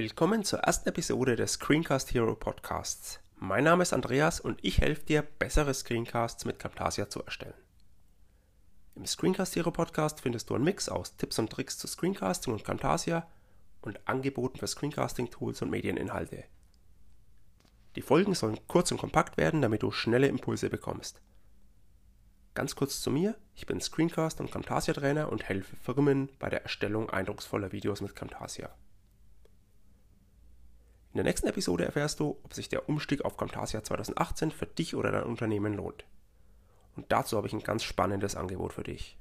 Willkommen zur ersten Episode des Screencast Hero Podcasts. Mein Name ist Andreas und ich helfe dir, bessere Screencasts mit Camtasia zu erstellen. Im Screencast Hero Podcast findest du einen Mix aus Tipps und Tricks zu Screencasting und Camtasia und Angeboten für Screencasting-Tools und Medieninhalte. Die Folgen sollen kurz und kompakt werden, damit du schnelle Impulse bekommst. Ganz kurz zu mir, ich bin Screencast und Camtasia Trainer und helfe Firmen bei der Erstellung eindrucksvoller Videos mit Camtasia. In der nächsten Episode erfährst du, ob sich der Umstieg auf Camtasia 2018 für dich oder dein Unternehmen lohnt. Und dazu habe ich ein ganz spannendes Angebot für dich.